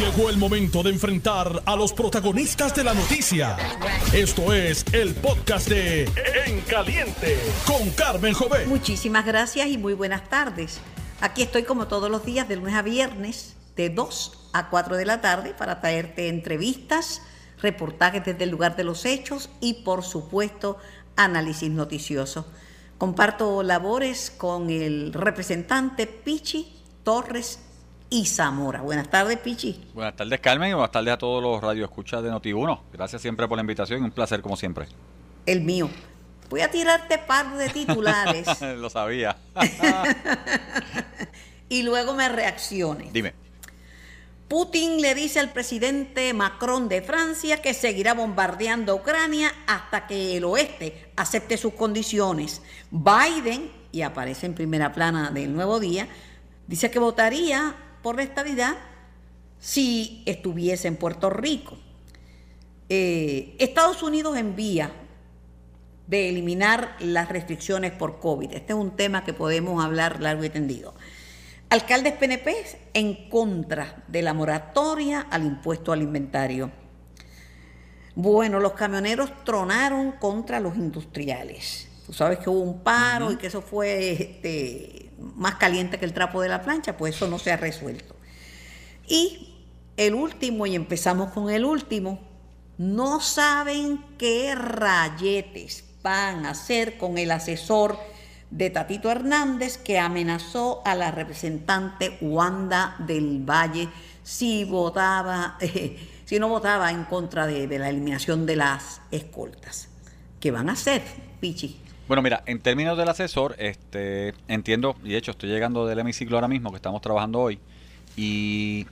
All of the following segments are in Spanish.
Llegó el momento de enfrentar a los protagonistas de la noticia. Esto es el podcast de En Caliente con Carmen Jovet. Muchísimas gracias y muy buenas tardes. Aquí estoy como todos los días de lunes a viernes de 2 a 4 de la tarde para traerte entrevistas, reportajes desde el lugar de los hechos y por supuesto análisis noticioso. Comparto labores con el representante Pichi Torres y Zamora. Buenas tardes, Pichi. Buenas tardes, Carmen, y buenas tardes a todos los radioescuchas de Noti1. Gracias siempre por la invitación y un placer como siempre. El mío. Voy a tirarte par de titulares. Lo sabía. y luego me reacciones. Dime. Putin le dice al presidente Macron de Francia que seguirá bombardeando Ucrania hasta que el oeste acepte sus condiciones. Biden, y aparece en primera plana del nuevo día, dice que votaría por la estabilidad si estuviese en Puerto Rico. Eh, Estados Unidos envía de eliminar las restricciones por COVID. Este es un tema que podemos hablar largo y tendido. Alcaldes PNP en contra de la moratoria al impuesto al inventario. Bueno, los camioneros tronaron contra los industriales. Tú sabes que hubo un paro y que eso fue este, más caliente que el trapo de la plancha, pues eso no se ha resuelto. Y el último, y empezamos con el último, no saben qué rayetes van a hacer con el asesor de Tatito Hernández que amenazó a la representante Wanda del Valle si votaba, si no votaba en contra de, de, la eliminación de las escoltas. ¿Qué van a hacer, Pichi? Bueno, mira, en términos del asesor, este, entiendo, y de hecho estoy llegando del hemiciclo ahora mismo, que estamos trabajando hoy, y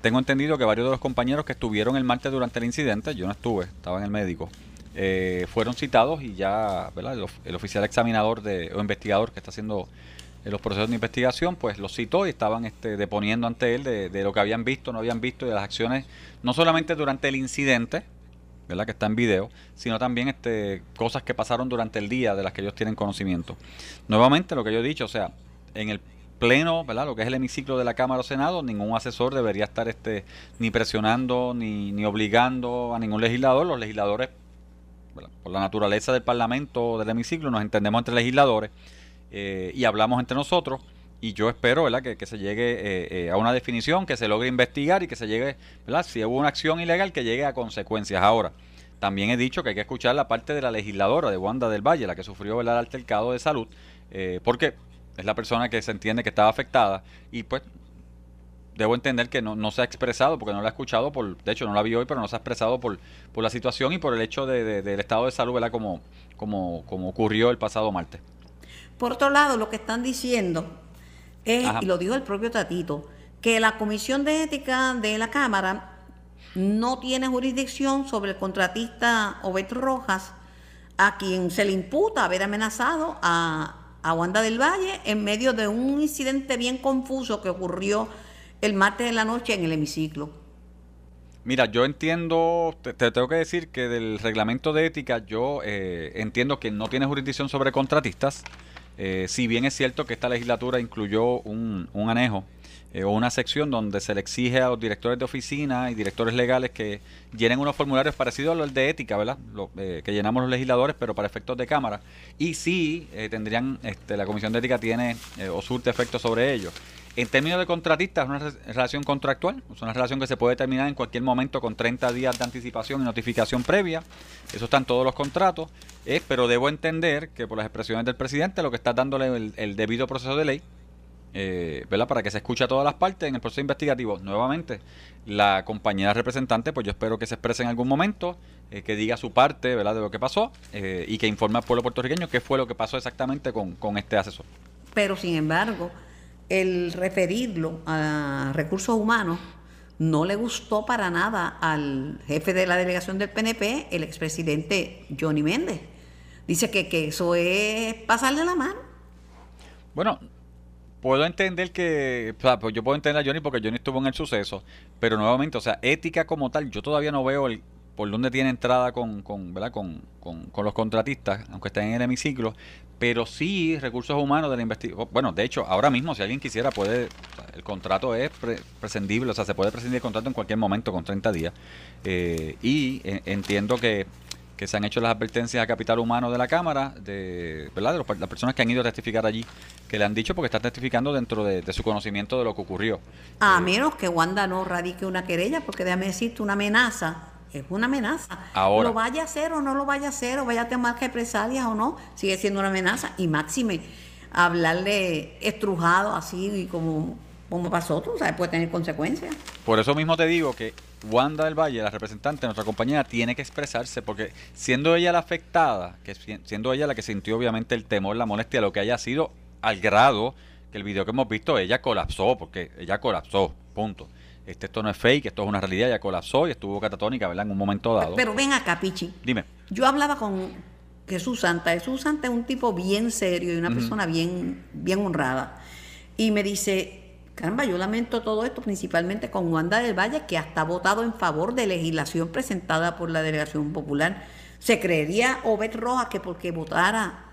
tengo entendido que varios de los compañeros que estuvieron el martes durante el incidente, yo no estuve, estaba en el médico, eh, fueron citados y ya ¿verdad? El, oficial examinador de, o investigador que está haciendo eh, los procesos de investigación, pues los citó y estaban este, deponiendo ante él de, de, lo que habían visto, no habían visto y de las acciones, no solamente durante el incidente, ¿verdad? que está en video, sino también este, cosas que pasaron durante el día de las que ellos tienen conocimiento. Nuevamente, lo que yo he dicho, o sea, en el pleno, ¿verdad? Lo que es el hemiciclo de la Cámara o Senado, ningún asesor debería estar este, ni presionando ni, ni obligando a ningún legislador. Los legisladores, por la naturaleza del Parlamento, del hemiciclo, nos entendemos entre legisladores eh, y hablamos entre nosotros. Y yo espero ¿verdad? Que, que se llegue eh, eh, a una definición, que se logre investigar y que se llegue, ¿verdad? si hubo una acción ilegal, que llegue a consecuencias. Ahora, también he dicho que hay que escuchar la parte de la legisladora de Wanda del Valle, la que sufrió el altercado de salud, eh, porque es la persona que se entiende que estaba afectada y pues debo entender que no, no, se ha expresado, porque no la he escuchado, por, de hecho no la vi hoy, pero no se ha expresado por, por la situación y por el hecho de, de, del estado de salud, ¿verdad? Como, como, como ocurrió el pasado martes. Por otro lado, lo que están diciendo es, y lo dijo el propio Tatito, que la Comisión de Ética de la Cámara no tiene jurisdicción sobre el contratista Obed Rojas, a quien se le imputa haber amenazado a, a Wanda del Valle en medio de un incidente bien confuso que ocurrió el martes de la noche en el hemiciclo. Mira, yo entiendo, te, te tengo que decir que del reglamento de ética yo eh, entiendo que no tiene jurisdicción sobre contratistas, eh, si bien es cierto que esta legislatura incluyó un, un anejo eh, o una sección donde se le exige a los directores de oficina y directores legales que llenen unos formularios parecidos a los de ética, ¿verdad? Lo, eh, que llenamos los legisladores, pero para efectos de Cámara. Y sí, eh, tendrían, este, la Comisión de Ética tiene o surte efectos sobre ellos. En términos de contratistas, es una re relación contractual, es una relación que se puede terminar en cualquier momento con 30 días de anticipación y notificación previa. Eso está en todos los contratos. Eh, pero debo entender que por las expresiones del presidente lo que está dándole el, el debido proceso de ley eh, ¿verdad? Para que se escuche a todas las partes en el proceso investigativo. Nuevamente, la compañera representante, pues yo espero que se exprese en algún momento, eh, que diga su parte, ¿verdad? De lo que pasó y que informe al pueblo puertorriqueño qué fue lo que pasó exactamente con, con este asesor. Pero, sin embargo, el referirlo a recursos humanos no le gustó para nada al jefe de la delegación del PNP, el expresidente Johnny Méndez. Dice que, que eso es pasarle la mano. Bueno, puedo entender que, pues yo puedo entender a Johnny porque Johnny estuvo en el suceso, pero nuevamente, o sea, ética como tal, yo todavía no veo el, por dónde tiene entrada con, con, ¿verdad? Con, con, con los contratistas, aunque estén en el hemiciclo, pero sí recursos humanos de la investigación. Bueno, de hecho, ahora mismo, si alguien quisiera, puede. El contrato es prescindible, o sea, se puede prescindir el contrato en cualquier momento con 30 días. Eh, y eh, entiendo que, que, se han hecho las advertencias a capital humano de la Cámara, de, ¿verdad? de las personas que han ido a testificar allí, que le han dicho porque está testificando dentro de, su conocimiento de lo que ocurrió. A eh, menos que Wanda no radique una querella, porque déjame decirte, una amenaza es una amenaza. Ahora. Lo vaya a hacer o no lo vaya a hacer, o vaya a tomar represalias o no, sigue siendo una amenaza. Y máxime, hablarle estrujado así como, como pasó, tú sabes, puede tener consecuencias. Por eso mismo te digo que Wanda del Valle, la representante de nuestra compañía, tiene que expresarse, porque siendo ella la afectada, que siendo ella la que sintió obviamente el temor, la molestia, lo que haya sido al grado que el video que hemos visto, ella colapsó, porque ella colapsó, punto. Este, esto no es fake, esto es una realidad, ya colapsó y estuvo catatónica, ¿verdad? En un momento dado. Pero ven acá, Pichi. Dime. Yo hablaba con Jesús Santa. Jesús Santa es un tipo bien serio y una persona bien, bien honrada. Y me dice, caramba, yo lamento todo esto, principalmente con Wanda del Valle, que hasta ha votado en favor de legislación presentada por la Delegación Popular. Se creería Obed Rojas que porque votara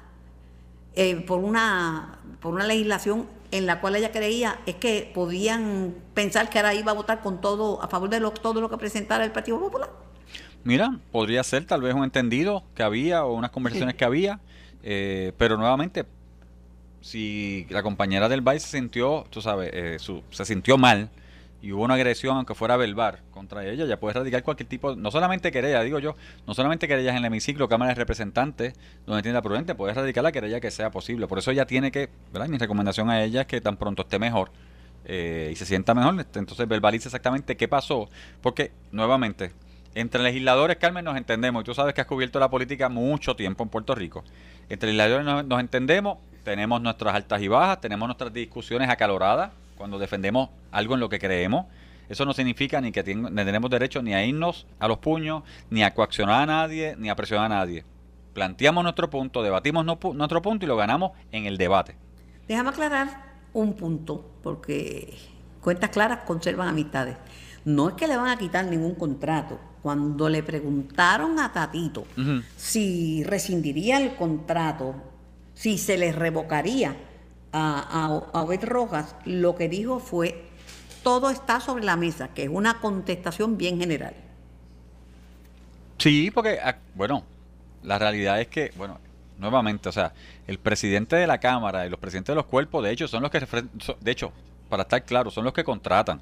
eh, por, una, por una legislación en la cual ella creía es que podían pensar que ahora iba a votar con todo a favor de todo lo que presentara el Partido Popular. Mira, podría ser tal vez un entendido que había o unas conversaciones que había, eh, pero nuevamente, si la compañera del BAI se sintió, tú sabes, eh, se sintió mal, y hubo una agresión, aunque fuera verbal, contra ella, ya puede radicar cualquier tipo, no solamente querella, digo yo, no solamente querellas en el hemiciclo, Cámara de Representantes, donde tiene la prudente, puede radicar la querella que sea posible. Por eso ella tiene que, ¿verdad? Mi recomendación a ella es que tan pronto esté mejor eh, y se sienta mejor, este, entonces verbalice exactamente qué pasó, porque, nuevamente, entre legisladores, Carmen, nos entendemos, y tú sabes que has cubierto la política mucho tiempo en Puerto Rico. Entre legisladores nos entendemos, tenemos nuestras altas y bajas, tenemos nuestras discusiones acaloradas, cuando defendemos algo en lo que creemos. Eso no significa ni que tenemos derecho ni a irnos a los puños, ni a coaccionar a nadie, ni a presionar a nadie. Planteamos nuestro punto, debatimos nuestro punto y lo ganamos en el debate. Déjame aclarar un punto, porque cuentas claras conservan amistades. No es que le van a quitar ningún contrato. Cuando le preguntaron a Tatito si rescindiría el contrato, si se le revocaría, a, a, Obed Rojas, lo que dijo fue, todo está sobre la mesa, que es una contestación bien general. Sí, porque, ah, bueno, la realidad es que, bueno, nuevamente, o sea, el presidente de la Cámara y los presidentes de los cuerpos, de hecho, son los que, de hecho, para estar claro, son los que contratan.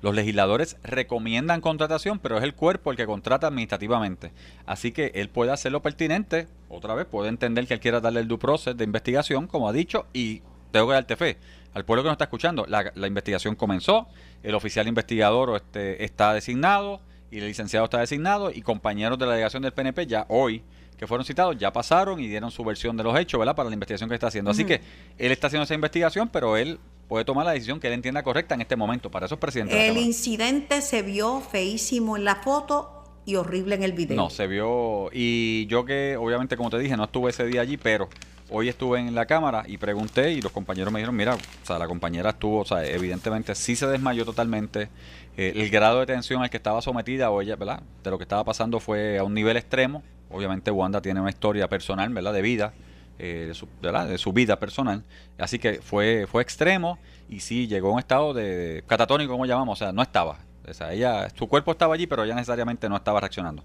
Los legisladores recomiendan contratación, pero es el cuerpo el que contrata administrativamente. Así que él puede hacer lo pertinente, otra vez, puede entender que él quiera darle el due process de investigación, como ha dicho, y tengo que darte fe. Al pueblo que nos está escuchando, la, investigación comenzó, el oficial investigador este, está designado y el licenciado está designado y compañeros de la delegación del PNP ya hoy que fueron citados ya pasaron y dieron su versión de los hechos, ¿verdad? Para la investigación que está haciendo. Así que él está haciendo esa investigación, pero él puede tomar la decisión que él entienda correcta en este momento. Para eso es presidente. El incidente se vio feísimo en la foto y horrible en el video. No, se vio. Y yo que, obviamente, como te dije, no estuve ese día allí, pero hoy estuve en la cámara y pregunté y los compañeros me dijeron, mira, o sea, la compañera estuvo, o sea, evidentemente sí se desmayó totalmente. Eh, el grado de tensión al que estaba sometida o ella, ¿verdad? De lo que estaba pasando fue a un nivel extremo. Obviamente Wanda tiene una historia personal, ¿verdad? De vida, eh, de, su, ¿verdad? de su vida personal. Así que fue, fue extremo y sí llegó a un estado de, catatónico, como llamamos, o sea, no estaba. O sea, ella, su cuerpo estaba allí, pero ella necesariamente no estaba reaccionando.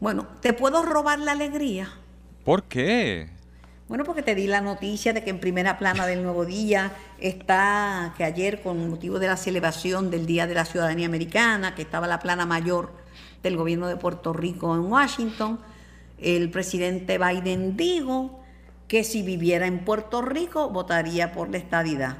Bueno, ¿te puedo robar la alegría? ¿Por qué? Bueno, porque te di la noticia de que en primera plana del Nuevo Día está que ayer, con motivo de la celebración del Día de la Ciudadanía Americana, que estaba la plana mayor del gobierno de Puerto Rico en Washington, el presidente Biden dijo que si viviera en Puerto Rico votaría por la estadidad.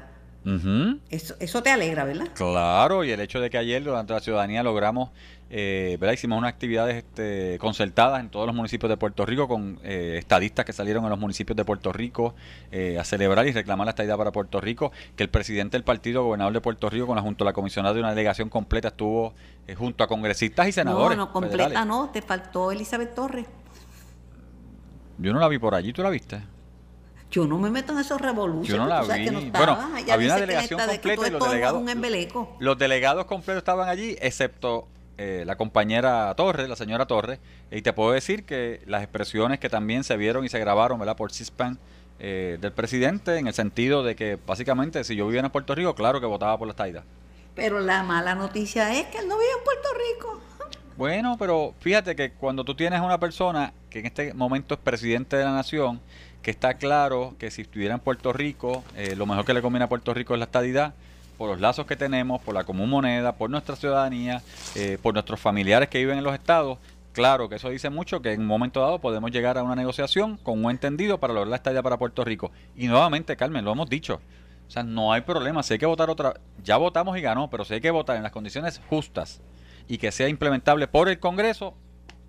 eso, eso te alegra, ¿verdad? Claro, y el hecho de que ayer durante la ciudadanía logramos eh, Hicimos unas actividades este, concertadas en todos los municipios de Puerto Rico con eh, estadistas que salieron a los municipios de Puerto Rico eh, a celebrar y reclamar la estadidad para Puerto Rico, que el presidente del partido, gobernador de Puerto Rico, con la, junto a la comisionada de una delegación completa, estuvo eh, junto a congresistas y senadores. No, no, completa no, te faltó Elizabeth Torres. Yo no la vi por allí, ¿tú la viste? Yo no me meto en esos revoluciones. Yo no la vi. bueno, había una delegación completa y los delegados, los delegados completos estaban allí, excepto eh, la compañera Torres, la señora Torres, y te puedo decir que las expresiones que también se vieron y se grabaron ¿verdad? por CISPAN eh, del presidente, en el sentido de que básicamente si yo vivía en Puerto Rico, claro que votaba por la estadidad. Pero la mala noticia es que él no vive en Puerto Rico. Bueno, pero fíjate que cuando tú tienes una persona que en este momento es presidente de la nación, que está claro que si estuviera en Puerto Rico, eh, lo mejor que le conviene a Puerto Rico es la estadidad, por los lazos que tenemos, por la común moneda, por nuestra ciudadanía, eh, por nuestros familiares que viven en los estados. Claro que eso dice mucho que en un momento dado podemos llegar a una negociación con un entendido para lograr la estadía para Puerto Rico. Y nuevamente, Carmen, lo hemos dicho. O sea, no hay problema. Si hay que votar otra. Ya votamos y ganó, pero si hay que votar en las condiciones justas y que sea implementable por el Congreso,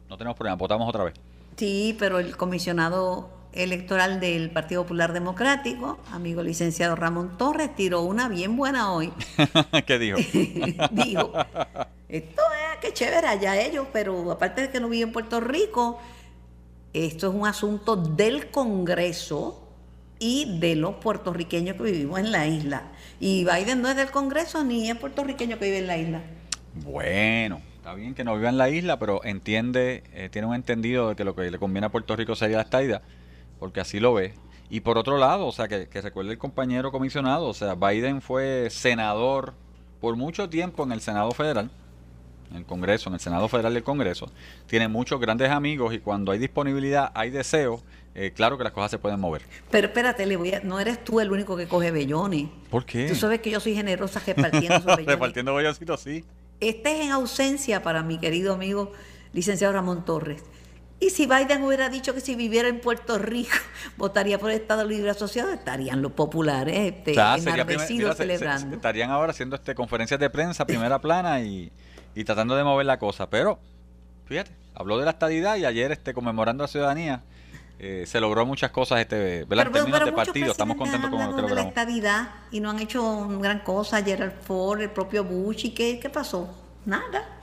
no tenemos problema. Votamos otra vez. Sí, pero el comisionado electoral del Partido Popular Democrático, amigo licenciado Ramón Torres, tiró una bien buena hoy. ¿Qué dijo? dijo, esto es que chévere allá ellos, pero aparte de que no vive en Puerto Rico, esto es un asunto del Congreso y de los puertorriqueños que vivimos en la isla. Y Biden no es del Congreso ni es puertorriqueño que vive en la isla. Bueno, está bien que no viva en la isla, pero entiende, eh, tiene un entendido de que lo que le conviene a Puerto Rico sería la estadía porque así lo ve. Y por otro lado, o sea, que, recuerde el compañero comisionado, o sea, Biden fue senador por mucho tiempo en el Senado Federal, en el Congreso, en el Senado Federal del Congreso. Tiene muchos grandes amigos y cuando hay disponibilidad, hay deseo, eh, claro que las cosas se pueden mover. Pero espérate, le voy no eres tú el único que coge bellones. ¿Por qué? Tú sabes que yo soy generosa repartiendo esos bellones. repartiendo belloncitos, sí. Este es en ausencia para mi querido amigo licenciado Ramón Torres. Y si Biden hubiera dicho que si viviera en Puerto Rico votaría por el Estado Libre Asociado, estarían los populares este, enardecidos celebrando. estarían ahora haciendo este conferencias de prensa, primera plana y, tratando de mover la cosa. Pero, fíjate, habló de la estadidad y ayer este conmemorando a la ciudadanía. Eh, se logró muchas cosas este pero, en términos de partido. Estamos contentos con lo que logramos. de la estadidad y no han hecho gran cosa. Gerald Ford, el propio Bush. ¿Y qué, qué pasó? Nada.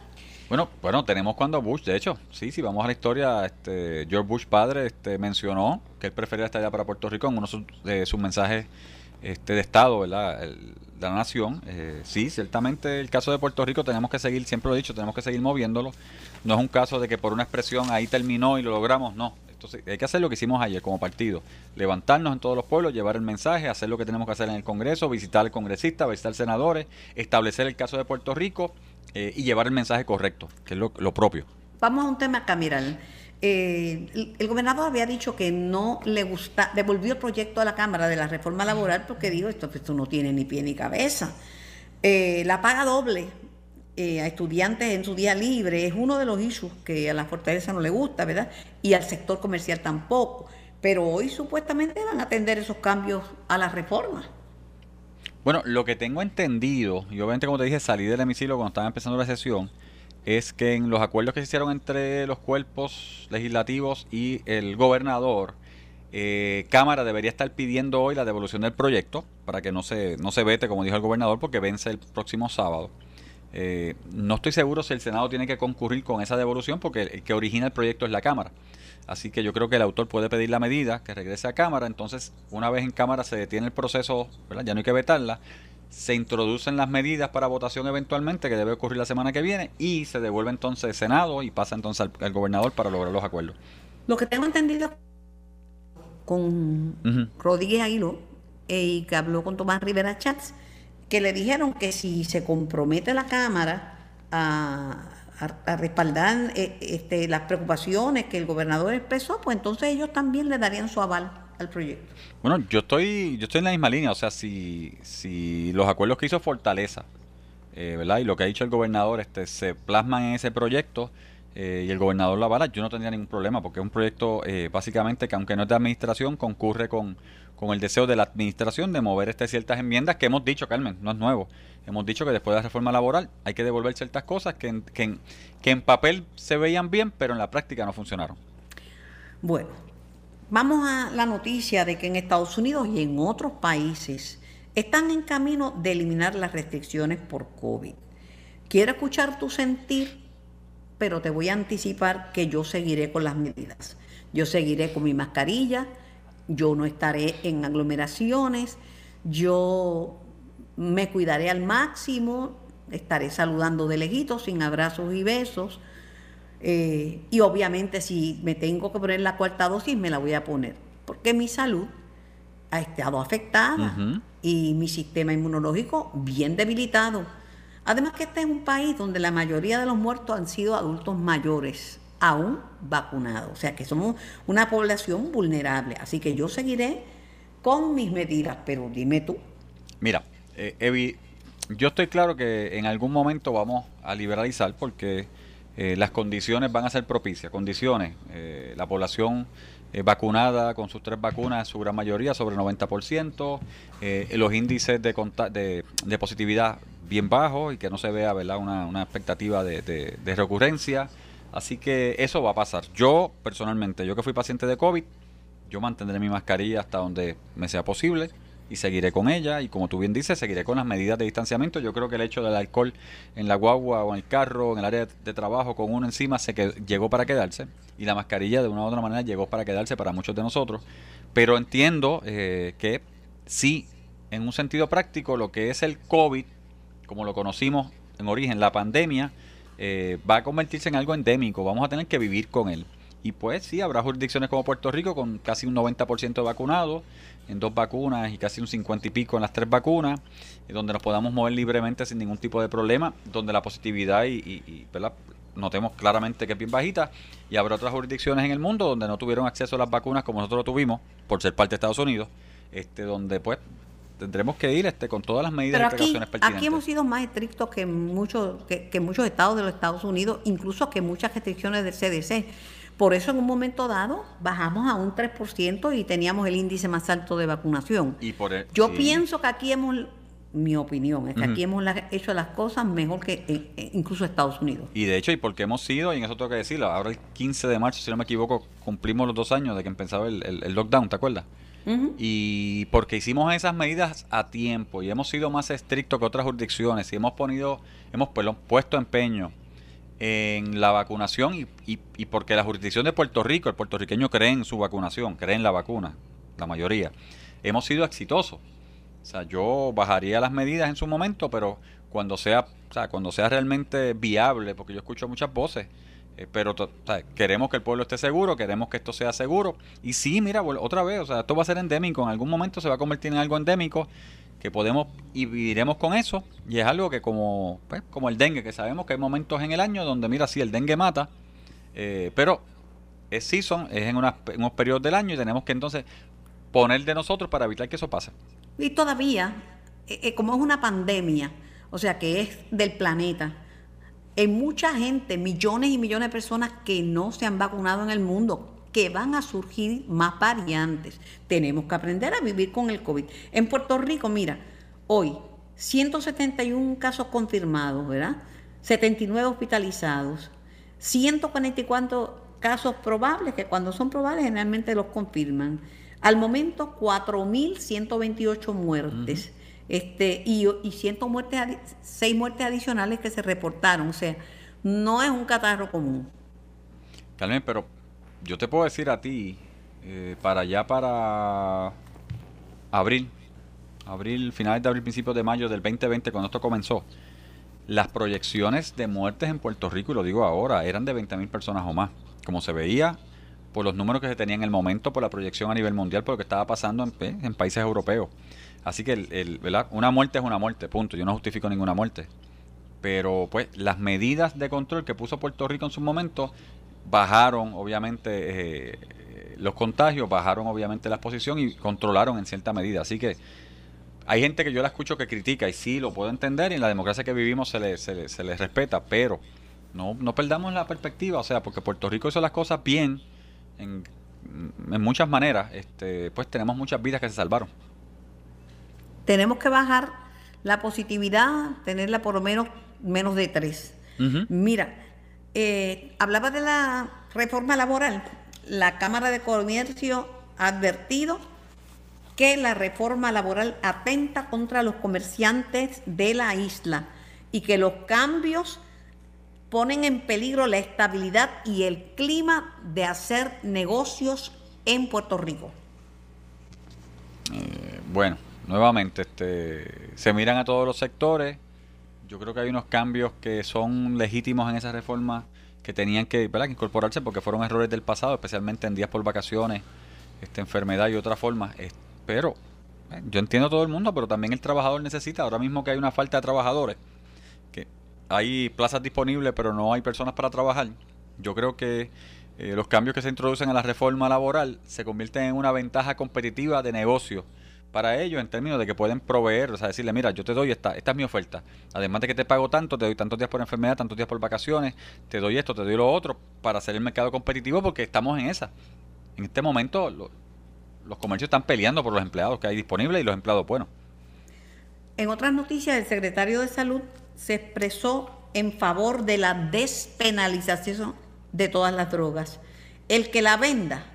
Bueno, bueno, tenemos cuando Bush, de hecho, sí, si vamos a la historia, este, George Bush padre este, mencionó que él prefería estar allá para Puerto Rico en uno de sus mensajes este, de Estado, ¿verdad? de la nación. Eh, sí, ciertamente el caso de Puerto Rico tenemos que seguir, siempre lo he dicho, tenemos que seguir moviéndolo. No es un caso de que por una expresión ahí terminó y lo logramos, no. Entonces, hay que hacer lo que hicimos ayer como partido, levantarnos en todos los pueblos, llevar el mensaje, hacer lo que tenemos que hacer en el Congreso, visitar al congresista, visitar senadores, establecer el caso de Puerto Rico eh, y llevar el mensaje correcto, que es lo, propio. Vamos a un tema cameral. Eh, el, gobernador había dicho que no le gusta, devolvió el proyecto a la Cámara de la reforma laboral porque dijo esto, esto no tiene ni pie ni cabeza. Eh, la paga doble a estudiantes en su día libre es uno de los issues que a la fortaleza no le gusta, ¿verdad? Y al sector comercial tampoco. Pero hoy supuestamente van a atender esos cambios a la reforma. Bueno, lo que tengo entendido, y obviamente como te dije, salí del hemiciclo cuando estaba empezando la sesión, es que en los acuerdos que se hicieron entre los cuerpos legislativos y el gobernador, eh, Cámara debería estar pidiendo hoy la devolución del proyecto para que no se, no se vete, como dijo el gobernador, porque vence el próximo sábado. Eh, no estoy seguro si el Senado tiene que concurrir con esa devolución porque el que origina el proyecto es la Cámara. Así que yo creo que el autor puede pedir la medida, que regrese a Cámara. Entonces, una vez en Cámara se detiene el proceso, ya no hay que vetarla. Se introducen las medidas para votación eventualmente, que debe ocurrir la semana que viene, y se devuelve entonces al Senado y pasa entonces al, gobernador para lograr los acuerdos. Lo que tengo entendido con Rodríguez Aguiló eh, y que habló con Tomás Rivera Chats, que le dijeron que si se compromete la Cámara a a, respaldar eh, este, las preocupaciones que el gobernador expresó, pues entonces ellos también le darían su aval al proyecto. Bueno, yo estoy, yo estoy en la misma línea, o sea, si, si los acuerdos que hizo Fortaleza, eh, ¿verdad? Y lo que ha dicho el gobernador este, se plasman en ese proyecto eh, y el gobernador la yo no tendría ningún problema, porque es un proyecto básicamente que aunque no es de administración, concurre con, con el deseo de la administración de mover este ciertas enmiendas que hemos dicho, Carmen, no es nuevo. Hemos dicho que después de la reforma laboral hay que devolver ciertas cosas que que en papel se veían bien, pero en la práctica no funcionaron. Bueno, vamos a la noticia de que en Estados Unidos y en otros países están en camino de eliminar las restricciones por COVID. Quiero escuchar tu sentir, pero te voy a anticipar que yo seguiré con las medidas. Yo seguiré con mi mascarilla, yo no estaré en aglomeraciones, yo me cuidaré al máximo, estaré saludando de lejitos, sin abrazos y besos. Eh, y obviamente si me tengo que poner la cuarta dosis, me la voy a poner, porque mi salud ha estado afectada y mi sistema inmunológico bien debilitado. Además que este es un país donde la mayoría de los muertos han sido adultos mayores, aún vacunados. O sea que somos una población vulnerable. Así que yo seguiré con mis medidas, pero dime tú. Mira, eh, Evi, yo estoy claro que en algún momento vamos a liberalizar porque eh, las condiciones van a ser propicias. Condiciones, eh, la población eh, vacunada con sus tres vacunas, su gran mayoría, sobre el 90%, los índices de, de, de, positividad bien bajos y que no se vea ¿verdad? Una, una expectativa de, de recurrencia. Así que eso va a pasar. Yo, personalmente, yo que fui paciente de COVID, yo mantendré mi mascarilla hasta donde me sea posible y seguiré con ella y como tú bien dices, seguiré con las medidas de distanciamiento. Yo creo que el hecho del alcohol en la guagua o en el carro, en el área de trabajo con uno encima, se que llegó para quedarse y la mascarilla de una u otra manera llegó para quedarse para muchos de nosotros. Pero entiendo eh, que sí, en un sentido práctico, lo que es el COVID, como lo conocimos en origen, la pandemia, eh, va a convertirse en algo endémico. Vamos a tener que vivir con él. Y pues sí, habrá jurisdicciones como Puerto Rico con casi un 90% de vacunados en dos vacunas y casi un 50 y pico en las tres vacunas, y donde nos podamos mover libremente sin ningún tipo de problema, donde la positividad y, y, notemos claramente que es bien bajita, y habrá otras jurisdicciones en el mundo donde no tuvieron acceso a las vacunas como nosotros lo tuvimos, por ser parte de Estados Unidos, este donde pues tendremos que ir este con todas las medidas Pero aquí, Aquí hemos sido más estrictos que muchos, que, que muchos estados de los Estados Unidos, incluso que muchas restricciones del CDC. Por eso en un momento dado bajamos a un 3% y teníamos el índice más alto de vacunación. Y por e- Yo pienso que aquí hemos, mi opinión, es que aquí hemos hecho las cosas mejor que eh, eh, incluso Estados Unidos. Y de hecho, y porque hemos sido, y en eso tengo que decirlo, ahora el 15 de marzo, si no me equivoco, cumplimos los dos años de que empezaba el, el, lockdown, ¿te acuerdas? Y porque hicimos esas medidas a tiempo y hemos sido más estrictos que otras jurisdicciones y hemos ponido, hemos puesto empeño en la vacunación y, y, porque la jurisdicción de Puerto Rico, el puertorriqueño cree en su vacunación, cree en la vacuna, la mayoría, hemos sido exitosos. O sea, yo bajaría las medidas en su momento, pero cuando sea, o sea, cuando sea realmente viable, porque yo escucho muchas voces, eh, pero queremos que el pueblo esté seguro, queremos que esto sea seguro. Y sí, mira, otra vez, o sea, esto va a ser endémico, en algún momento se va a convertir en algo endémico que podemos y viviremos con eso. Y es algo que como pues, como el dengue que sabemos que hay momentos en el año donde mira si el dengue mata eh, pero es season es en, unos periodos del año y tenemos que entonces poner de nosotros para evitar que eso pase. Y todavía eh, eh, como es una pandemia o sea que es del planeta hay mucha gente millones y millones de personas que no se han vacunado en el mundo que van a surgir más variantes. Tenemos que aprender a vivir con el COVID. En Puerto Rico, mira, hoy 171 casos confirmados, ¿verdad? 79 hospitalizados, 144 casos probables, que cuando son probables generalmente los confirman. Al momento, 4.128 muertes. Este, y, y 100 muertes, 6 muertes adicionales que se reportaron. O sea, no es un catarro común. Carmen, pero yo te puedo decir a ti, eh, para allá para abril, abril, finales de abril, principios de mayo del 2020, cuando esto comenzó, las proyecciones de muertes en Puerto Rico, y lo digo ahora, eran de 20.000 personas o más. Como se veía por los números que se tenían en el momento, por la proyección a nivel mundial, por lo que estaba pasando en, en países europeos. Así que el, una muerte es una muerte, punto. Yo no justifico ninguna muerte. Pero pues las medidas de control que puso Puerto Rico en su momento bajaron obviamente eh, los contagios, bajaron obviamente la exposición y controlaron en cierta medida. Así que hay gente que yo la escucho que critica y sí, lo puedo entender y en la democracia que vivimos se le, se se respeta, pero no, no perdamos la perspectiva, o sea, porque Puerto Rico hizo las cosas bien en, en muchas maneras, este, pues tenemos muchas vidas que se salvaron. Tenemos que bajar la positividad, tenerla por lo menos menos de tres. Mira, eh, hablaba de la reforma laboral. La Cámara de Comercio ha advertido que la reforma laboral atenta contra los comerciantes de la isla y que los cambios ponen en peligro la estabilidad y el clima de hacer negocios en Puerto Rico. Eh, bueno, nuevamente, este, se miran a todos los sectores Yo creo que hay unos cambios que son legítimos en esa reforma que tenían que, incorporarse porque fueron errores del pasado, especialmente en días por vacaciones, esta enfermedad y otras formas. pero eh, yo entiendo todo el mundo, pero también el trabajador necesita, ahora mismo que hay una falta de trabajadores, que hay plazas disponibles pero no hay personas para trabajar, yo creo que eh, los cambios que se introducen a la reforma laboral se convierten en una ventaja competitiva de negocio para ellos en términos de que pueden proveer, o sea, decirle, mira, yo te doy esta, esta es mi oferta. Además de que te pago tanto, te doy tantos días por enfermedad, tantos días por vacaciones, te doy esto, te doy lo otro, para hacer el mercado competitivo porque estamos en esa. En este momento los comercios están peleando por los empleados que hay disponibles y los empleados buenos. En otras noticias, el secretario de Salud se expresó en favor de la despenalización de todas las drogas. El que la venda,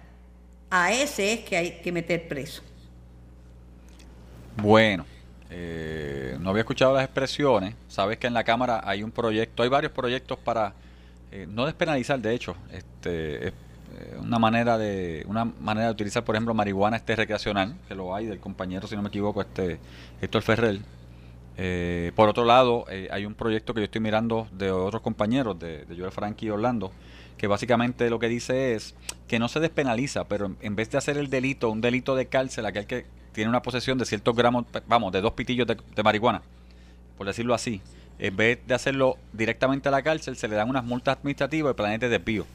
a ese es que hay que meter preso. Bueno, eh, no había escuchado las expresiones. Sabes que en la Cámara hay un proyecto, hay varios proyectos para eh, no despenalizar, de hecho, este, eh, una manera de una manera de utilizar, por ejemplo, marihuana este recreacional, que lo hay del compañero, si no me equivoco, este Héctor Ferrer. por otro lado, hay un proyecto que yo estoy mirando de otros compañeros, de, Joel Frankie y Orlando, que básicamente lo que dice es que no se despenaliza, pero en vez de hacer el delito, un delito de cárcel, aquel que tiene una posesión de ciertos gramos, vamos, de dos pitillos de, marihuana, por decirlo así, en vez de hacerlo directamente a la cárcel, se le dan unas multas administrativas y planes de desvío.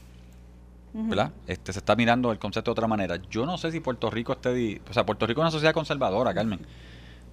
¿Verdad? Este, se está mirando el concepto de otra manera. Yo no sé si Puerto Rico esté... O sea, Puerto Rico es una sociedad conservadora, Carmen.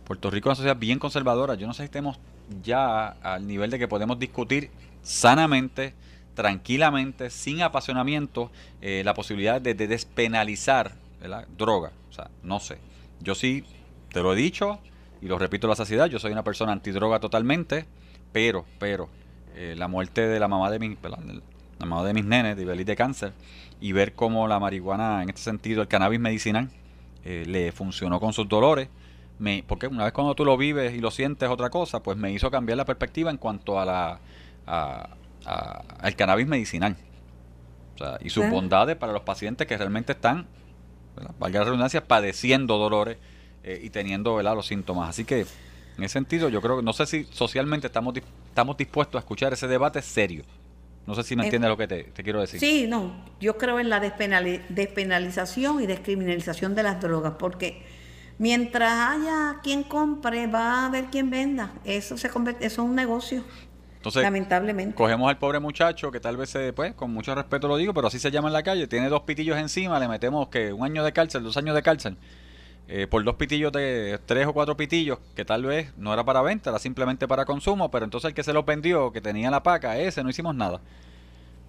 Puerto Rico es una sociedad bien conservadora. Yo no sé si estemos ya al nivel de que podemos discutir sanamente, tranquilamente, sin apasionamiento, eh, la posibilidad de, de despenalizar ¿verdad? droga. O sea, no sé. Yo sí, te lo he dicho y lo repito a la saciedad, yo soy una persona antidroga totalmente, pero, pero, eh, la muerte de la mamá de mi, la mamá de mis nenes, de Ibelis de cáncer, y ver cómo la marihuana, en este sentido, el cannabis medicinal, eh, le funcionó con sus dolores, me, porque una vez cuando tú lo vives y lo sientes otra cosa, pues me hizo cambiar la perspectiva en cuanto a la a, al cannabis medicinal. O sea, y sus bondades para los pacientes que realmente están valga la redundancia, padeciendo dolores eh, y teniendo los síntomas. Así que, en ese sentido, yo creo que no sé si socialmente estamos, estamos dispuestos a escuchar ese debate serio. No sé si me eh, entiendes lo que te, quiero decir. Sí, no, yo creo en la despenalización y descriminalización de las drogas, porque mientras haya quien compre, va a haber quien venda. Eso se convierte, eso es un negocio. Entonces, lamentablemente. Cogemos al pobre muchacho que tal vez, se, pues, con mucho respeto lo digo, pero así se llama en la calle, tiene dos pitillos encima, le metemos que un año de cárcel, dos años de cárcel, eh, por dos pitillos de tres o cuatro pitillos, que tal vez no era para venta, era simplemente para consumo, pero entonces el que se lo vendió, que tenía la paca, ese no hicimos nada.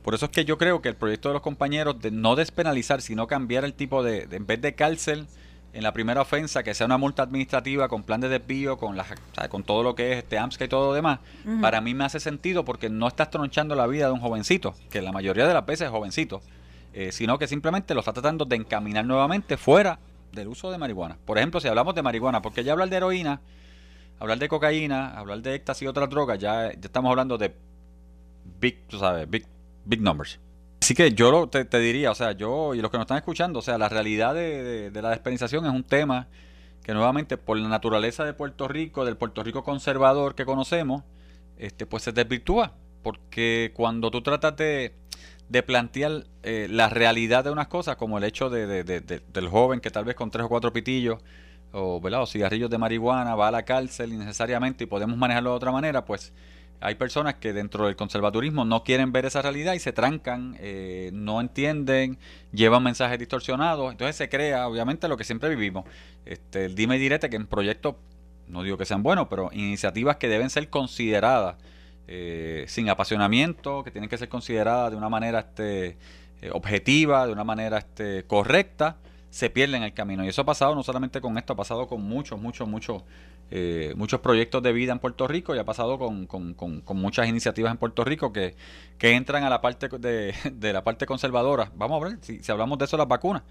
Por eso es que yo creo que el proyecto de los compañeros de no despenalizar, sino cambiar el tipo de, de en vez de cárcel, en la primera ofensa que sea una multa administrativa con plan de desvío, con, la, con todo lo que es este AMSCA y todo lo demás, para mí me hace sentido porque no estás tronchando la vida de un jovencito, que la mayoría de las veces es jovencito, eh, sino que simplemente lo está tratando de encaminar nuevamente fuera del uso de marihuana. Por ejemplo, si hablamos de marihuana, porque ya hablar de heroína, hablar de cocaína, hablar de éxtasis y otras drogas, ya, ya estamos hablando de big, tú sabes, big, big numbers. Así que yo te, diría, o sea, yo y los que nos están escuchando, o sea, la realidad de, la despenalización es un tema que nuevamente por la naturaleza de Puerto Rico, del Puerto Rico conservador que conocemos, este, pues se desvirtúa. Porque cuando tú tratas de, plantear eh, la realidad de unas cosas, como el hecho de, del joven que tal vez con tres o cuatro pitillos o, o cigarrillos de marihuana va a la cárcel innecesariamente y podemos manejarlo de otra manera, pues hay personas que dentro del conservadurismo no quieren ver esa realidad y se trancan, eh, no entienden, llevan mensajes distorsionados, entonces se crea obviamente lo que siempre vivimos, este, el dime y direte que en proyectos, no digo que sean buenos, pero iniciativas que deben ser consideradas eh, sin apasionamiento, que tienen que ser consideradas de una manera este, eh, objetiva, de una manera este, correcta, se pierden el camino. Y eso ha pasado no solamente con esto, ha pasado con muchos, muchos, muchos eh, muchos proyectos de vida en Puerto Rico y ha pasado con, muchas iniciativas en Puerto Rico que, entran a la parte de, la parte conservadora. Vamos a ver, si, hablamos de eso, las vacunas,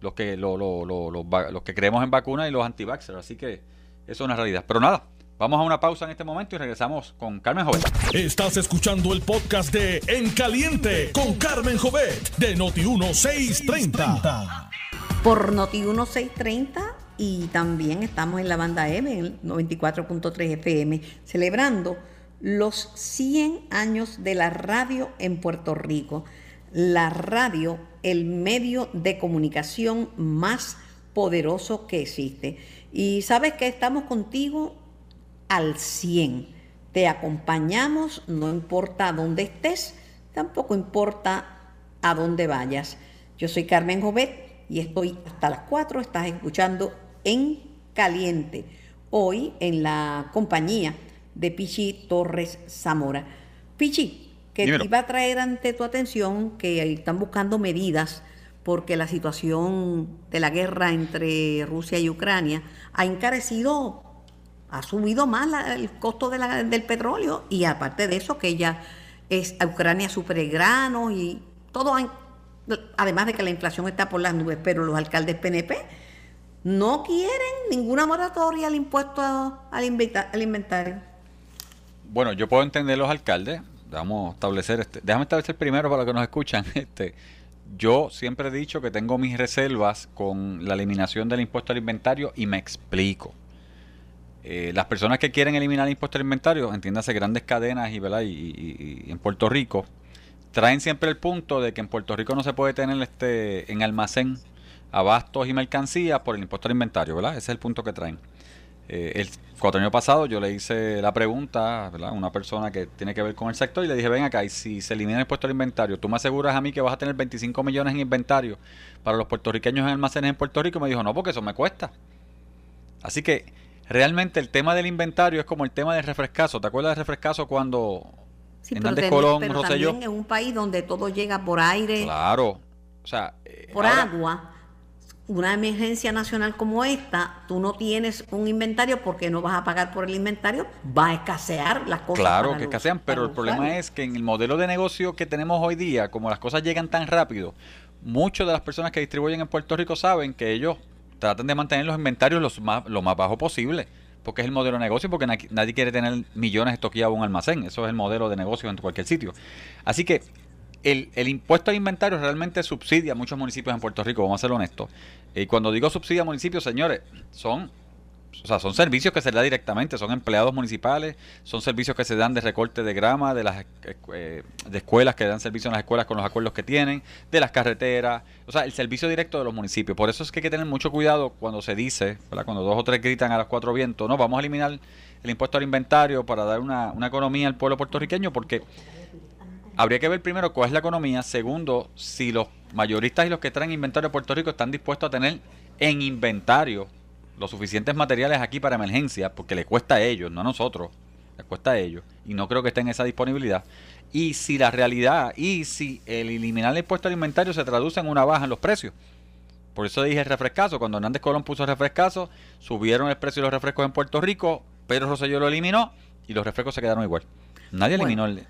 los que, lo, los que creemos en vacunas y los anti Así que eso es una realidad. Pero nada, Vamos a una pausa en este momento y regresamos con Carmen Jovet. Estás escuchando el podcast de En Caliente con Carmen Jovet de Noti1630. Por Noti1630 y también estamos en la banda M, en el 94.3 FM, celebrando los 100 años de la radio en Puerto Rico. La radio, el medio de comunicación más poderoso que existe. Y sabes que estamos contigo al 100. Te acompañamos, no importa dónde estés, tampoco importa a dónde vayas. Yo soy Carmen Jovet y estoy hasta las 4, estás escuchando en caliente. Hoy en la compañía de Pichi Torres Zamora. Pichi, que te iba a traer ante tu atención que están buscando medidas porque la situación de la guerra entre Rusia y Ucrania ha encarecido, ha subido más el costo del petróleo y aparte de eso que ya es Ucrania supere granos y todo, además de que la inflación está por las nubes, pero los alcaldes PNP no quieren ninguna moratoria al impuesto al inventario. Bueno, yo puedo entender los alcaldes, vamos a establecer este, déjame establecer primero para los que nos escuchan, este yo siempre he dicho que tengo mis reservas con la eliminación del impuesto al inventario y me explico. Eh, las personas que quieren eliminar el impuesto al inventario, entiéndase grandes cadenas y, ¿verdad? Y, en Puerto Rico, traen siempre el punto de que en Puerto Rico no se puede tener este en almacén abastos y mercancías por el impuesto al inventario, ¿verdad? Ese es el punto que traen. Eh, el cuatro años pasado yo le hice la pregunta a una persona que tiene que ver con el sector y le dije, ven acá, y si se elimina el impuesto al inventario, ¿tú me aseguras a mí que vas a tener 25 millones en inventario para los puertorriqueños en almacenes en Puerto Rico? Y me dijo, no, porque eso me cuesta. Así que realmente el tema del inventario es como el tema del refrescazo. ¿Te acuerdas del refrescazo cuando sí, Hernández Colón, pero También en un país donde todo llega por aire. Claro. O sea, eh, por agua una emergencia nacional como esta, tú no tienes un inventario porque no vas a pagar por el inventario, va a escasear las cosas. Claro que escasean, pero el problema es que en el modelo de negocio que tenemos hoy día, como las cosas llegan tan rápido, muchas de las personas que distribuyen en Puerto Rico saben que ellos tratan de mantener los inventarios los más, lo más bajo posible, porque es el modelo de negocio, porque nadie quiere tener millones estoqueados en un almacén, eso es el modelo de negocio en cualquier sitio. Así que el, el, impuesto al inventario realmente subsidia a muchos municipios en Puerto Rico, vamos a ser honestos. Y cuando digo subsidia a municipios, señores, son, o sea, son servicios que se le da directamente, son empleados municipales, son servicios que se dan de recorte de grama, de las eh, de escuelas que dan servicio en las escuelas con los acuerdos que tienen, de las carreteras, o sea, el servicio directo de los municipios. Por eso es que hay que tener mucho cuidado cuando se dice, ¿verdad? cuando dos o tres gritan a los cuatro vientos, no, vamos a eliminar el impuesto al inventario para dar una, una economía al pueblo puertorriqueño, porque habría que ver primero cuál es la economía, segundo, si los mayoristas y los que traen inventario a Puerto Rico están dispuestos a tener en inventario los suficientes materiales aquí para emergencia, porque le cuesta a ellos, no a nosotros, le cuesta a ellos, y no creo que estén en esa disponibilidad. Y si la realidad, y si el eliminar el impuesto al inventario se traduce en una baja en los precios. Por eso dije refrescazo, cuando Hernández Colón puso refrescazo, subieron el precio de los refrescos en Puerto Rico, Pedro Rosselló lo eliminó y los refrescos se quedaron igual. Nadie eliminó el,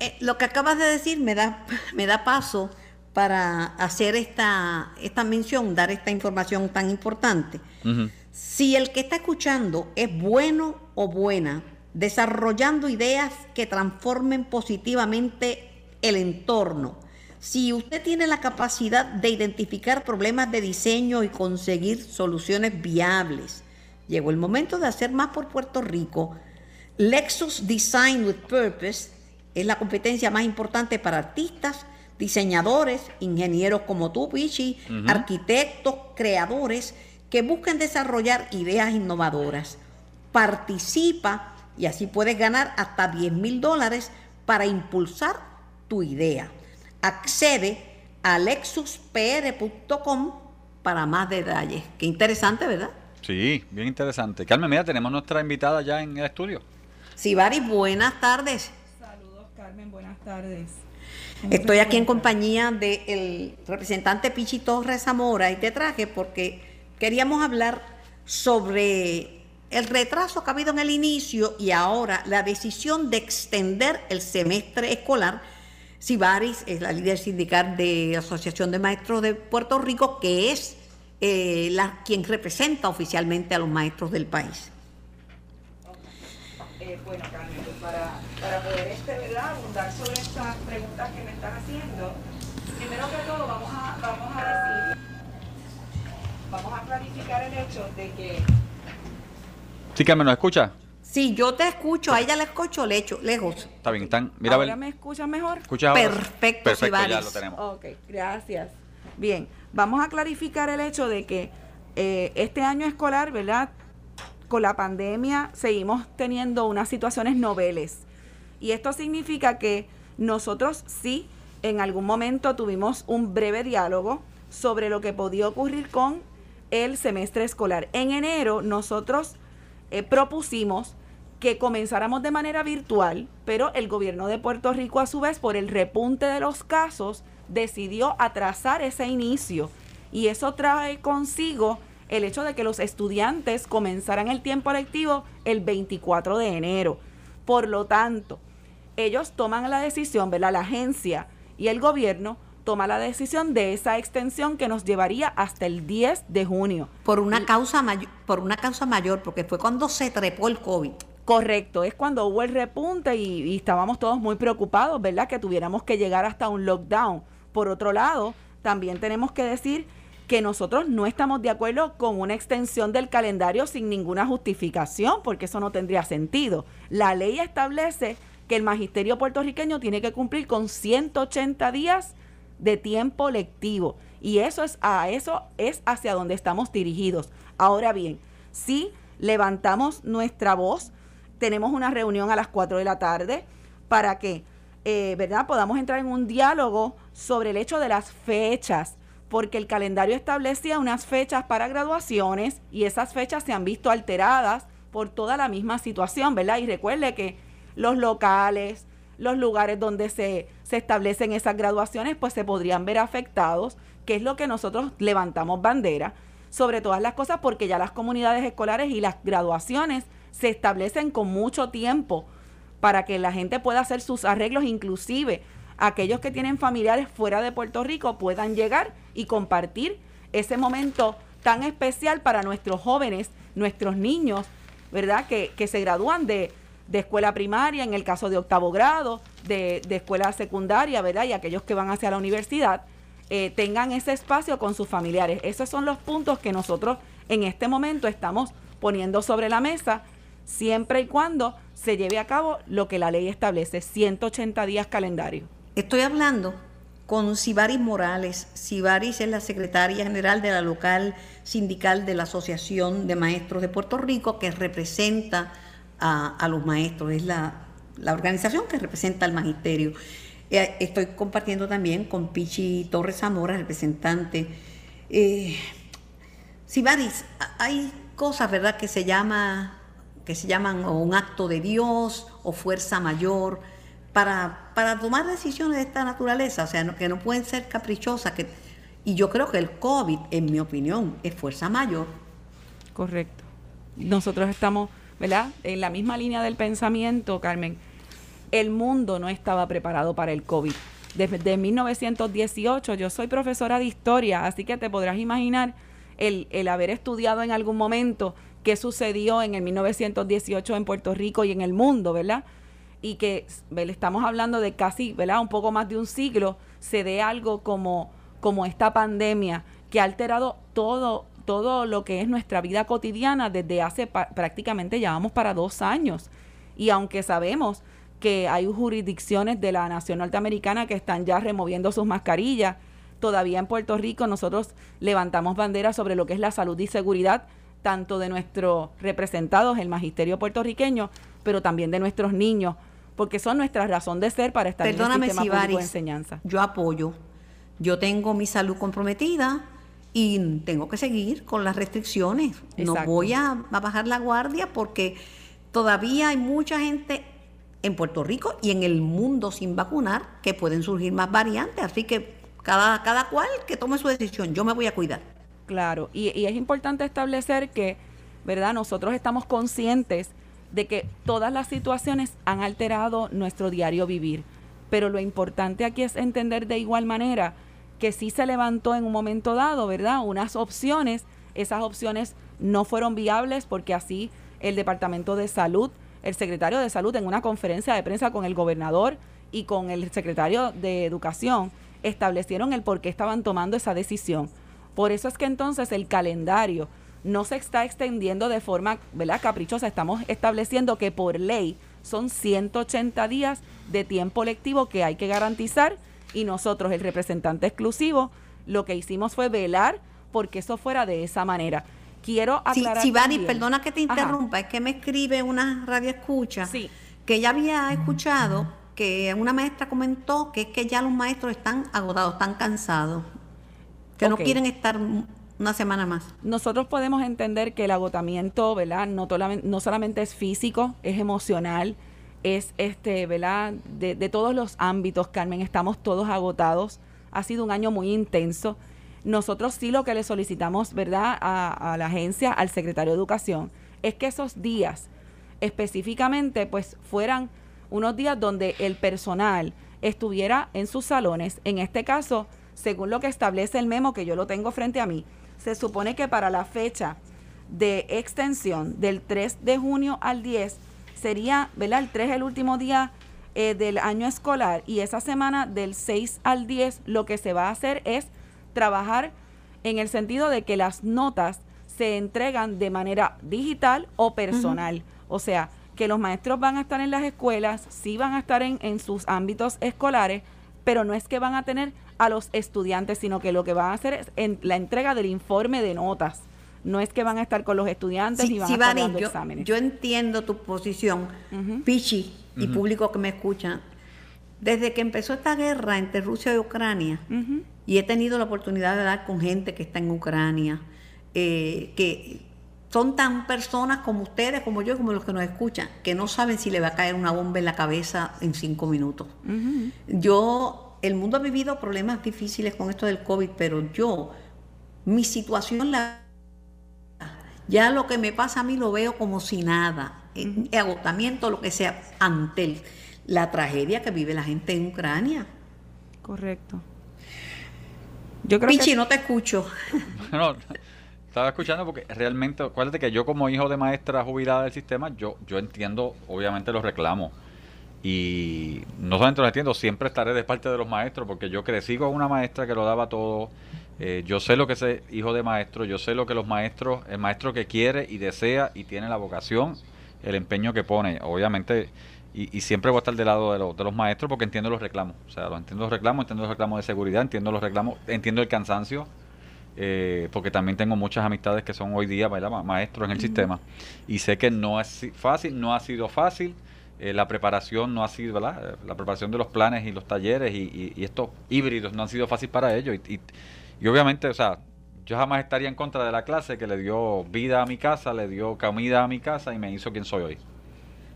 eh, lo que acabas de decir me da, me da paso para hacer esta, esta mención, dar esta información tan importante. Si el que está escuchando es bueno o buena, desarrollando ideas que transformen positivamente el entorno, si usted tiene la capacidad de identificar problemas de diseño y conseguir soluciones viables, llegó el momento de hacer más por Puerto Rico. Lexus Design with Purpose es la competencia más importante para artistas, diseñadores, ingenieros como tú, Pichi, arquitectos, creadores que busquen desarrollar ideas innovadoras. Participa y así puedes ganar hasta 10 mil dólares para impulsar tu idea. Accede a lexuspr.com para más detalles. Qué interesante, ¿verdad? Sí, bien interesante. Carmen, mira, tenemos nuestra invitada ya en el estudio. Sibari, buenas tardes. Carmen, buenas tardes. Estoy aquí en compañía del representante Pichi Torres Zamora y te traje porque queríamos hablar sobre el retraso que ha habido en el inicio y ahora la decisión de extender el semestre escolar. Sibaris es la líder sindical de Asociación de Maestros de Puerto Rico, que es eh, la, quien representa oficialmente a los maestros del país. Eh, bueno, Carmen, pues para, para, poder este, ¿verdad? abundar sobre estas preguntas que me están haciendo, primero que todo vamos a, vamos a decir, vamos a clarificar el hecho de que... Sí, Carmen, ¿nos escucha? Sí, yo te escucho, a ella le escucho lecho, lejos. Está bien, están. Mira, a ¿Ahora ver. me escuchas mejor? ¿Escuchas ahora? Perfecto, Perfecto, ya lo tenemos. Ok, gracias. Bien, vamos a clarificar el hecho de que eh, este año escolar, ¿verdad? Con la pandemia seguimos teniendo unas situaciones noveles. Y esto significa que nosotros sí, en algún momento tuvimos un breve diálogo sobre lo que podía ocurrir con el semestre escolar. En enero nosotros eh, propusimos que comenzáramos de manera virtual, pero el gobierno de Puerto Rico a su vez por el repunte de los casos decidió atrasar ese inicio y eso trae consigo el hecho de que los estudiantes comenzaran el tiempo lectivo el 24 de enero. Por lo tanto, ellos toman la decisión, ¿verdad? La agencia y el gobierno toma la decisión de esa extensión que nos llevaría hasta el 10 de junio. Por una causa mayor, por una causa mayor, porque fue cuando se trepó el COVID. Correcto, es cuando hubo el repunte y, y estábamos todos muy preocupados, ¿verdad? Que tuviéramos que llegar hasta un lockdown. Por otro lado, también tenemos que decir que nosotros no estamos de acuerdo con una extensión del calendario sin ninguna justificación, porque eso no tendría sentido. La ley establece que el magisterio puertorriqueño tiene que cumplir con 180 días de tiempo lectivo y eso es a eso es hacia donde estamos dirigidos. Ahora bien, si levantamos nuestra voz, tenemos una reunión a las 4 de la tarde para que eh, ¿verdad? podamos entrar en un diálogo sobre el hecho de las fechas, porque el calendario establecía unas fechas para graduaciones y esas fechas se han visto alteradas por toda la misma situación, ¿verdad? Y recuerde que los locales, los lugares donde se, se establecen esas graduaciones, pues se podrían ver afectados, que es lo que nosotros levantamos bandera, sobre todas las cosas, porque ya las comunidades escolares y las graduaciones se establecen con mucho tiempo para que la gente pueda hacer sus arreglos, inclusive aquellos que tienen familiares fuera de Puerto Rico puedan llegar y compartir ese momento tan especial para nuestros jóvenes, nuestros niños, ¿verdad? Que, que se gradúan de, de escuela primaria, en el caso de octavo grado, de, de escuela secundaria, ¿verdad? Y aquellos que van hacia la universidad, eh, tengan ese espacio con sus familiares. Esos son los puntos que nosotros en este momento estamos poniendo sobre la mesa, siempre y cuando se lleve a cabo lo que la ley establece, 180 días calendario. Estoy hablando con Sibaris Morales. Sibaris es la secretaria general de la local sindical de la Asociación de Maestros de Puerto Rico que representa a, a los maestros, es la, la, organización que representa al magisterio. Eh, estoy compartiendo también con Pichi Torres Zamora, representante. Eh, hay cosas, ¿verdad?, que se llama que se llaman un acto de Dios o fuerza mayor para, para tomar decisiones de esta naturaleza, o sea, no, que no pueden ser caprichosas. Que, y yo creo que el COVID, en mi opinión, es fuerza mayor. Correcto. Nosotros estamos, ¿verdad? En la misma línea del pensamiento, Carmen. El mundo no estaba preparado para el COVID. Desde 1918, yo soy profesora de historia, así que te podrás imaginar el, el haber estudiado en algún momento qué sucedió en el 1918 en Puerto Rico y en el mundo, ¿verdad? y que estamos hablando de casi, ¿verdad? Un poco más de un siglo, se dé algo como, como esta pandemia que ha alterado todo, todo lo que es nuestra vida cotidiana desde hace prácticamente ya vamos para dos años. Y aunque sabemos que hay jurisdicciones de la nación norteamericana que están ya removiendo sus mascarillas, todavía en Puerto Rico nosotros levantamos bandera sobre lo que es la salud y seguridad tanto de nuestros representados, el magisterio puertorriqueño, pero también de nuestros niños, porque son nuestra razón de ser para estar Perdóname, en el sistema Sibaris, de enseñanza. Yo apoyo. Yo tengo mi salud comprometida y tengo que seguir con las restricciones. No voy a, a bajar la guardia porque todavía hay mucha gente en Puerto Rico y en el mundo sin vacunar que pueden surgir más variantes. Así que cada, cada cual que tome su decisión. Yo me voy a cuidar. Claro, y, y es importante establecer que, ¿verdad? Nosotros estamos conscientes de que todas las situaciones han alterado nuestro diario vivir. Pero lo importante aquí es entender de igual manera que sí se levantó en un momento dado, ¿verdad? Unas opciones, esas opciones no fueron viables porque así el Departamento de Salud, el secretario de Salud en una conferencia de prensa con el gobernador y con el secretario de Educación establecieron el por qué estaban tomando esa decisión. Por eso es que entonces el calendario no se está extendiendo de forma ¿verdad? caprichosa. Estamos estableciendo que por ley son 180 días de tiempo lectivo que hay que garantizar y nosotros, el representante exclusivo, lo que hicimos fue velar porque eso fuera de esa manera. Quiero aclarar. Sí, sí perdona que te interrumpa, es que me escribe una radio escucha que ella había escuchado que una maestra comentó que es que ya los maestros están agotados, están cansados, que no quieren estar una semana más. Nosotros podemos entender que el agotamiento, ¿verdad? No, no solamente es físico, es emocional, es este, ¿verdad? De, de todos los ámbitos, Carmen, estamos todos agotados. Ha sido un año muy intenso. Nosotros sí lo que le solicitamos, ¿verdad?, a, la agencia, al secretario de Educación, es que esos días específicamente, pues, fueran unos días donde el personal estuviera en sus salones. En este caso, según lo que establece el memo, que yo lo tengo frente a mí, se supone que para la fecha de extensión del 3 de junio al 10 sería, ¿verdad? El 3 el último día eh, del año escolar y esa semana del 6 al 10 lo que se va a hacer es trabajar en el sentido de que las notas se entregan de manera digital o personal. O sea, que los maestros van a estar en las escuelas, sí van a estar en, en sus ámbitos escolares, pero no es que van a tener a los estudiantes, sino que lo que van a hacer es en la entrega del informe de notas. No es que van a estar con los estudiantes y van a estar dando yo, exámenes. Yo entiendo tu posición, Pichi, y público que me escucha. Desde que empezó esta guerra entre Rusia y Ucrania, y he tenido la oportunidad de hablar con gente que está en Ucrania, eh, que son tan personas como ustedes, como yo, como los que nos escuchan, que no saben si le va a caer una bomba en la cabeza en cinco minutos. Yo, el mundo ha vivido problemas difíciles con esto del COVID, pero yo, mi situación, la, ya lo que me pasa a mí lo veo como si nada, agotamiento, lo que sea, ante la tragedia que vive la gente en Ucrania. Correcto. Yo creo Pichi, no te escucho. Estaba escuchando porque realmente, acuérdate que yo como hijo de maestra jubilada del sistema, yo, yo entiendo obviamente los reclamos. Y no solamente los entiendo, siempre estaré de parte de los maestros porque yo crecí con una maestra que lo daba todo. Eh, yo sé lo que es hijo de maestro, yo sé lo que los maestros, el maestro que quiere y desea y tiene la vocación, el empeño que pone. Obviamente, y, y, siempre voy a estar del lado de, de los maestros porque entiendo los reclamos. O sea, entiendo los reclamos, entiendo los reclamos de seguridad, entiendo los reclamos, entiendo el cansancio eh, porque también tengo muchas amistades que son hoy día maestros en el sistema y sé que no es fácil, no ha sido fácil. Eh, la preparación no ha sido, ¿verdad? La preparación de los planes y los talleres y, estos híbridos no han sido fácil para ellos. Y, y, obviamente, o sea, yo jamás estaría en contra de la clase que le dio vida a mi casa, le dio comida a mi casa y me hizo quien soy hoy.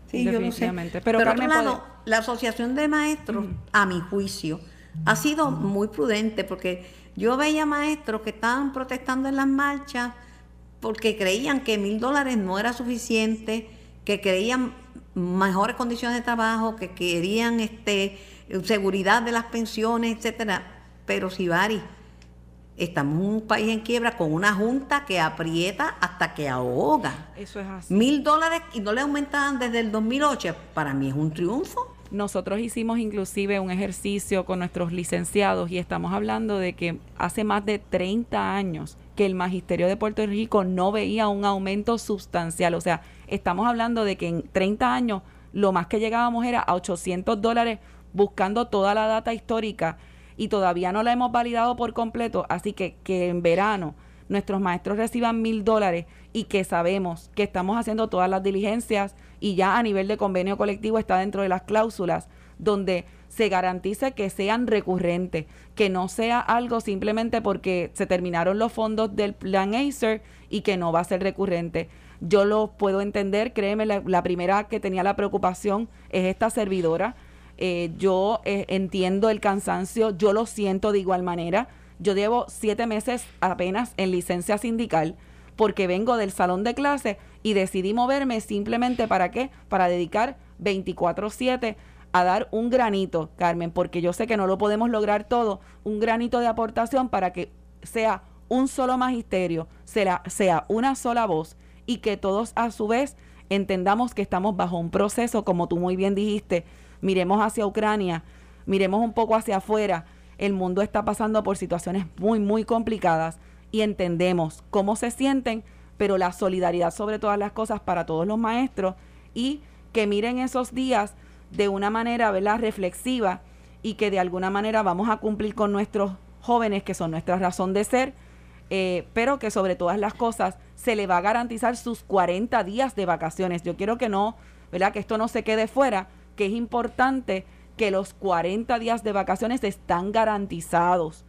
Sí, Definitivamente. Pero, Pero otro lado, la Asociación de Maestros, a mi juicio, ha sido muy prudente porque yo veía maestros que estaban protestando en las marchas porque creían que mil dólares no era suficiente, que creían mejores condiciones de trabajo, que querían este, seguridad de las pensiones, etcétera. Pero si Bari, estamos en un país en quiebra con una junta que aprieta hasta que ahoga. Eso es así. Mil dólares y no le aumentaban desde el 2008. Para mí es un triunfo. Nosotros hicimos inclusive un ejercicio con nuestros licenciados y estamos hablando de que hace más de 30 años que el Magisterio de Puerto Rico no veía un aumento sustancial. O sea, estamos hablando de que en 30 años lo más que llegábamos era a 800 dólares buscando toda la data histórica y todavía no la hemos validado por completo. Así que que en verano nuestros maestros reciban mil dólares y que sabemos que estamos haciendo todas las diligencias y ya a nivel de convenio colectivo está dentro de las cláusulas donde se garantice que sean recurrentes, que no sea algo simplemente porque se terminaron los fondos del plan Acer y que no va a ser recurrente. Yo lo puedo entender, créeme, la, primera que tenía la preocupación es esta servidora. Eh, yo eh, entiendo el cansancio, yo lo siento de igual manera. Yo llevo siete meses apenas en licencia sindical porque vengo del salón de clase y decidí moverme simplemente para qué? Para dedicar 24/7 a dar un granito, Carmen, porque yo sé que no lo podemos lograr todo, un granito de aportación para que sea un solo magisterio, sea, sea una sola voz y que todos a su vez entendamos que estamos bajo un proceso, como tú muy bien dijiste, miremos hacia Ucrania, miremos un poco hacia afuera, el mundo está pasando por situaciones muy, muy complicadas y entendemos cómo se sienten pero la solidaridad sobre todas las cosas para todos los maestros y que miren esos días de una manera ¿verdad? reflexiva y que de alguna manera vamos a cumplir con nuestros jóvenes, que son nuestra razón de ser, eh, pero que sobre todas las cosas se le va a garantizar sus 40 días de vacaciones. Yo quiero que no, ¿verdad? Que esto no se quede fuera, que es importante que los 40 días de vacaciones están garantizados,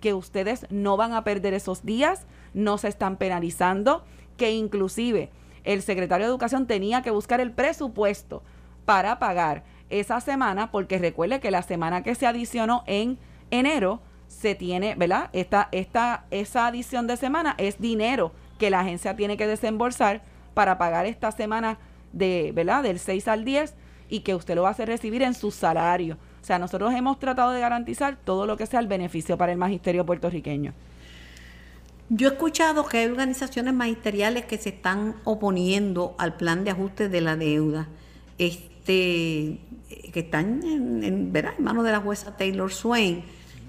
que ustedes no van a perder esos días, no se están penalizando, que inclusive el secretario de Educación tenía que buscar el presupuesto para pagar esa semana, porque recuerde que la semana que se adicionó en enero se tiene, ¿verdad? Esta, esta, esa adición de semana es dinero que la agencia tiene que desembolsar para pagar esta semana de, ¿verdad? Del 6 al 10 y que usted lo va a hacer recibir en su salario. O sea, nosotros hemos tratado de garantizar todo lo que sea el beneficio para el magisterio puertorriqueño. Yo he escuchado que hay organizaciones magisteriales que se están oponiendo al plan de ajuste de la deuda, este, que están en, en, en manos de la jueza Taylor Swain.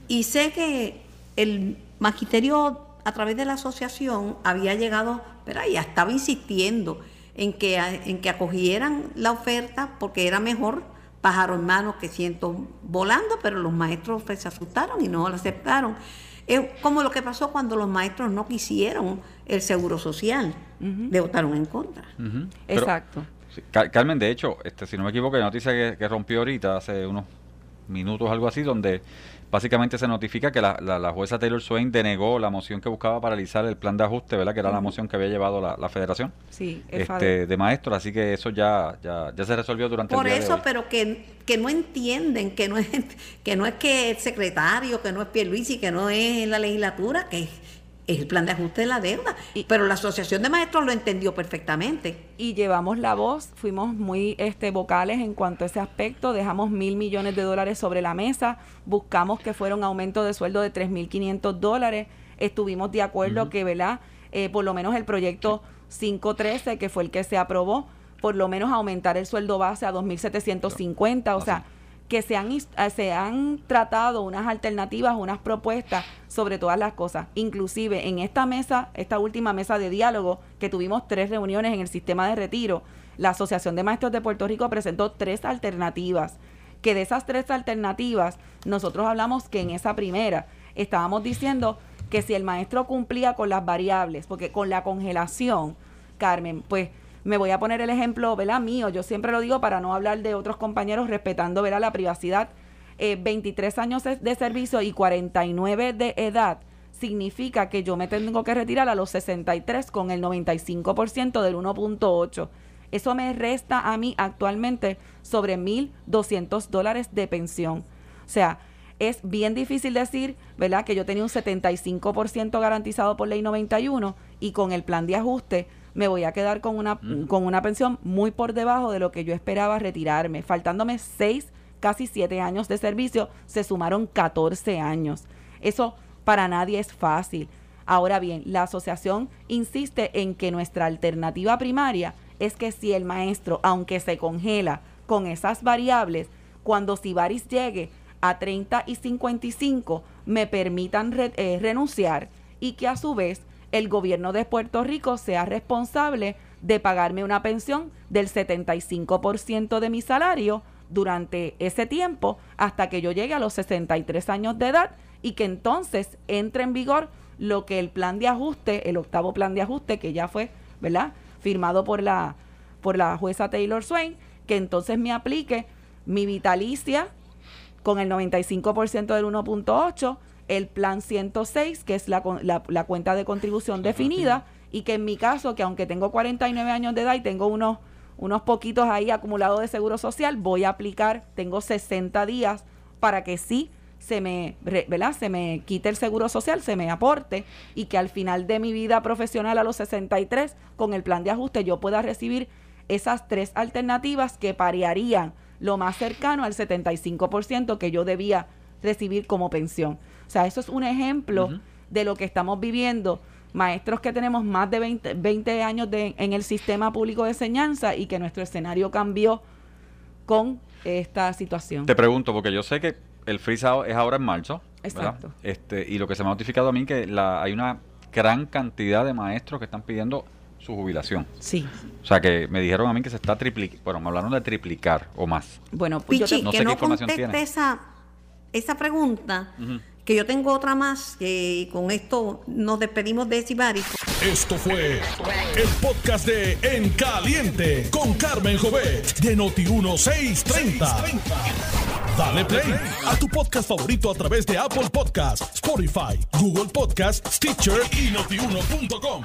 Y sé que el magisterio a través de la asociación había llegado, pero ya estaba insistiendo en que, en que acogieran la oferta porque era mejor pájaro en mano que ciento volando, pero los maestros pues, se asustaron y no lo aceptaron. Es como lo que pasó cuando los maestros no quisieron el seguro social, le votaron en contra. Exacto. Carmen, de hecho, este, si no me equivoco, la noticia que, que rompió ahorita hace unos minutos, algo así, donde básicamente se notifica que la, la, jueza Taylor Swain denegó la moción que buscaba paralizar el plan de ajuste, ¿verdad? Que era la moción que había llevado la, federación sí, este, de maestros, así que eso ya, ya, ya se resolvió durante Por el día eso, de hoy. pero que, que no entienden, que no es que no es que el secretario, que no es Pierluisi, que no es la legislatura, que es el plan de ajuste de la deuda. pero la Asociación de Maestros lo entendió perfectamente. Y llevamos la voz, fuimos muy este, vocales en cuanto a ese aspecto, dejamos mil millones de dólares sobre la mesa, buscamos que fuera un aumento de sueldo de 3.500 dólares, estuvimos de acuerdo que, ¿verdad? Eh, por lo menos el proyecto 513, que fue el que se aprobó, por lo menos aumentar el sueldo base a 2.750, o sea que se han, eh, se han tratado unas alternativas, unas propuestas sobre todas las cosas. Inclusive en esta mesa, esta última mesa de diálogo, que tuvimos tres reuniones en el sistema de retiro, la Asociación de Maestros de Puerto Rico presentó tres alternativas. Que de esas tres alternativas, nosotros hablamos que en esa primera estábamos diciendo que si el maestro cumplía con las variables, porque con la congelación, Carmen, pues me voy a poner el ejemplo, ¿verdad? Mío, yo siempre lo digo para no hablar de otros compañeros respetando, ¿verdad? La privacidad. 23 eh, años de servicio y 49 de edad significa que yo me tengo que retirar a los 63 con el 95% del 1.8. Eso me resta a mí actualmente sobre 1.200 dólares de pensión. O sea, es bien difícil decir, ¿verdad? Que yo tenía un 75% garantizado por ley 91 y con el plan de ajuste me voy a quedar con una, mm. con una pensión muy por debajo de lo que yo esperaba retirarme. Faltándome seis, casi siete años de servicio, se sumaron 14 años. Eso para nadie es fácil. Ahora bien, la asociación insiste en que nuestra alternativa primaria es que si el maestro, aunque se congela con esas variables, cuando Sibaris llegue a 30 y 55, me permitan eh, renunciar y que a su vez el gobierno de Puerto Rico sea responsable de pagarme una pensión del 75% de mi salario durante ese tiempo hasta que yo llegue a los 63 años de edad y que entonces entre en vigor lo que el plan de ajuste, el octavo plan de ajuste que ya fue, ¿verdad? firmado por la por la jueza Taylor Swain, que entonces me aplique mi vitalicia con el 95% del 1.8 el plan 106, que es la, la, cuenta de contribución definida, y que en mi caso, que aunque tengo 49 años de edad y tengo unos, unos poquitos ahí acumulados de seguro social, voy a aplicar, tengo 60 días para que sí se me, ¿verdad? se me quite el seguro social, se me aporte y que al final de mi vida profesional a los 63, con el plan de ajuste, yo pueda recibir esas tres alternativas que parearían lo más cercano al 75% que yo debía recibir como pensión. O sea, eso es un ejemplo de lo que estamos viviendo. Maestros que tenemos más de 20, años de, en el sistema público de enseñanza y que nuestro escenario cambió con esta situación. Te pregunto, porque yo sé que el freeze es ahora en marzo. Exacto. Este, y lo que se me ha notificado a mí que la, hay una gran cantidad de maestros que están pidiendo su jubilación. Sí. O sea, que me dijeron a mí que se está triplicando, bueno, me hablaron de triplicar o más. Bueno, pues yo te- no sé que qué no información tiene. esa, esa pregunta, que yo tengo otra más, que con esto nos despedimos de Sibari. Esto fue el podcast de En Caliente con Carmen Jovet de Noti1630. Dale play a tu podcast favorito a través de Apple Podcasts, Spotify, Google Podcasts, Stitcher y notiuno.com.